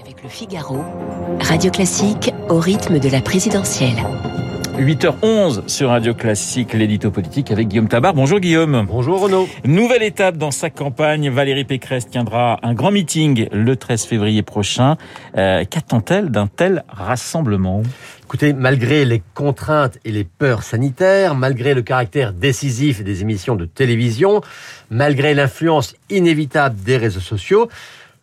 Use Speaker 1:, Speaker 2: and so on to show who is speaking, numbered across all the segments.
Speaker 1: Avec le Figaro, Radio Classique au rythme de la présidentielle.
Speaker 2: 8h11 sur Radio Classique, l'édito politique avec Guillaume Tabar. Bonjour Guillaume.
Speaker 3: Bonjour Renaud.
Speaker 2: Nouvelle étape dans sa campagne. Valérie Pécresse tiendra un grand meeting le 13 février prochain. Euh, Qu'attend-elle d'un tel rassemblement?
Speaker 3: Écoutez, malgré les contraintes et les peurs sanitaires, malgré le caractère décisif des émissions de télévision, malgré l'influence inévitable des réseaux sociaux,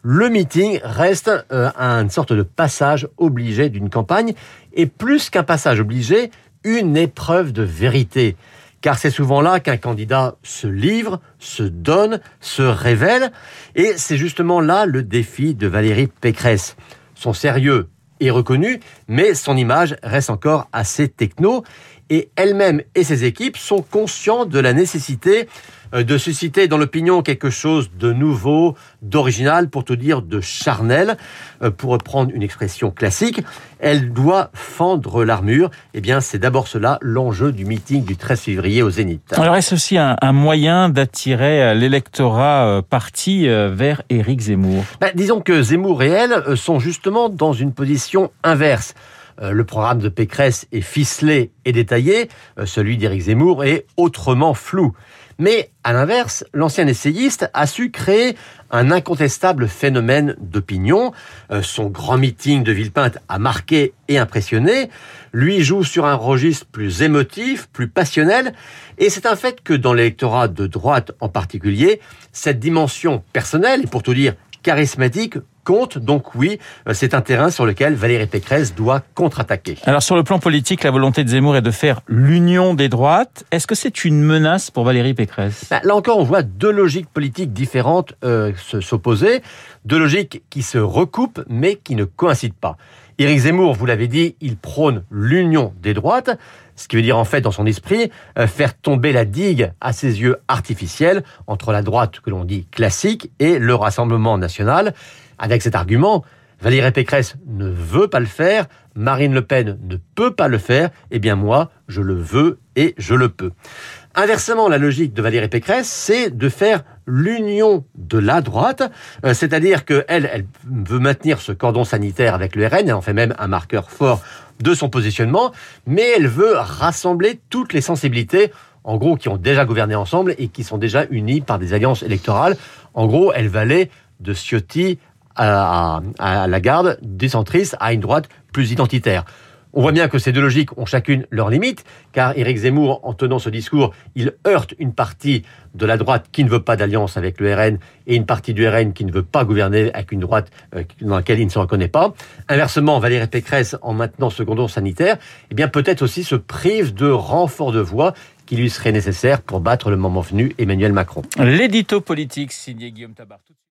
Speaker 3: le meeting reste euh, une sorte de passage obligé d'une campagne, et plus qu'un passage obligé, une épreuve de vérité. Car c'est souvent là qu'un candidat se livre, se donne, se révèle, et c'est justement là le défi de Valérie Pécresse. Son sérieux est reconnu, mais son image reste encore assez techno, et elle-même et ses équipes sont conscients de la nécessité euh, de susciter dans l'opinion quelque chose de nouveau, d'original, pour tout dire de charnel, euh, pour reprendre une expression classique. Elle doit fendre l'armure. Eh bien, c'est d'abord cela l'enjeu du meeting du 13 février au Zénith.
Speaker 2: Alors, est-ce aussi un, un moyen d'attirer euh, l'électorat parti vers Éric Zemmour?
Speaker 3: Ben, Disons que Zemmour et elle sont justement dans une position inverse. Euh, le programme de Pécresse est ficelé et détaillé, euh, celui d'Éric Zemmour est autrement flou. Mais à l'inverse, l'ancien essayiste a su créer un incontestable phénomène d'opinion. Euh, son grand meeting de Villepinte a marqué et impressionné. Lui joue sur un registre plus émotif, plus passionnel. Et c'est un fait que dans l'électorat de droite en particulier, cette dimension personnelle, et pour tout dire charismatique, compte. Donc oui, c'est un terrain sur lequel Valérie Pécresse doit contre-attaquer.
Speaker 2: Alors sur le plan politique, la volonté de Zemmour est de faire l'union des droites. Est-ce que c'est une menace pour Valérie Pécresse?
Speaker 3: Bah, Là encore, on voit deux logiques politiques différentes euh, s'opposer, deux logiques qui se recoupent mais qui ne coïncident pas. Éric Zemmour, vous l'avez dit, il prône l'union des droites, ce qui veut dire en fait dans son esprit euh, faire tomber la digue à ses yeux artificielle entre la droite que l'on dit classique et le Rassemblement national. Avec cet argument, Valérie Pécresse ne veut pas le faire, Marine Le Pen ne peut pas le faire, eh bien moi, je le veux et je le peux. Inversement, la logique de Valérie Pécresse, c'est de faire l'union de la droite, euh, c'est-à-dire qu'elle, elle veut maintenir ce cordon sanitaire avec le RN, elle en fait même un marqueur fort de son positionnement, mais elle veut rassembler toutes les sensibilités en gros, qui ont déjà gouverné ensemble et qui sont déjà unies par des alliances électorales. En gros, elle va aller de Ciotti à, la garde des centristes à une droite plus identitaire. On voit bien que ces deux logiques ont chacune leurs limites, car Éric Zemmour, en tenant ce discours, il heurte une partie de la droite qui ne veut pas d'alliance avec le RN et une partie du RN qui ne veut pas gouverner avec une droite euh, dans laquelle il ne se reconnaît pas. Inversement, Valérie Pécresse, en maintenant ce sanitaire, eh bien peut-être aussi se prive de renfort de voix qui lui serait nécessaire pour battre le moment venu Emmanuel Macron.
Speaker 2: L'édito politique signé Guillaume Tabar.